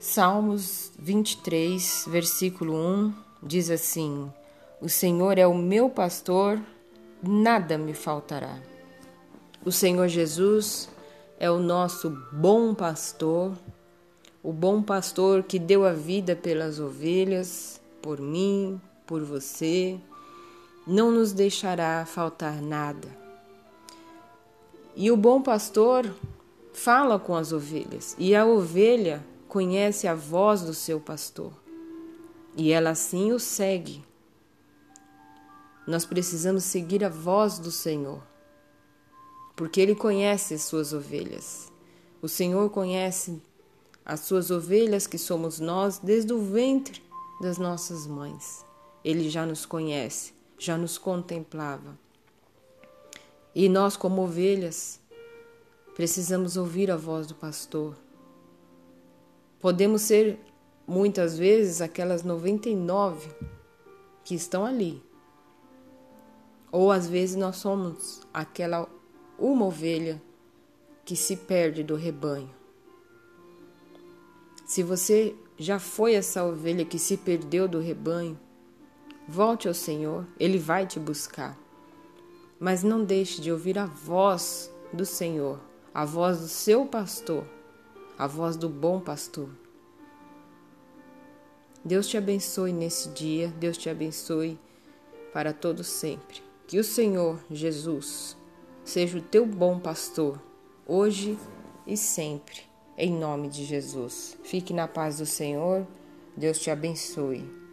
Salmos 23, versículo 1 diz assim: O Senhor é o meu pastor, nada me faltará. O Senhor Jesus é o nosso bom pastor, o bom pastor que deu a vida pelas ovelhas, por mim, por você, não nos deixará faltar nada. E o bom pastor fala com as ovelhas, e a ovelha conhece a voz do seu pastor, e ela assim o segue. Nós precisamos seguir a voz do Senhor, porque Ele conhece as suas ovelhas. O Senhor conhece as suas ovelhas, que somos nós, desde o ventre das nossas mães. Ele já nos conhece, já nos contemplava. E nós, como ovelhas, precisamos ouvir a voz do pastor. Podemos ser muitas vezes aquelas 99 que estão ali. Ou às vezes nós somos aquela uma ovelha que se perde do rebanho. Se você já foi essa ovelha que se perdeu do rebanho, volte ao Senhor, Ele vai te buscar. Mas não deixe de ouvir a voz do Senhor, a voz do seu pastor, a voz do bom pastor. Deus te abençoe nesse dia, Deus te abençoe para todo sempre. Que o Senhor Jesus seja o teu bom pastor, hoje e sempre em nome de Jesus. Fique na paz do Senhor. Deus te abençoe.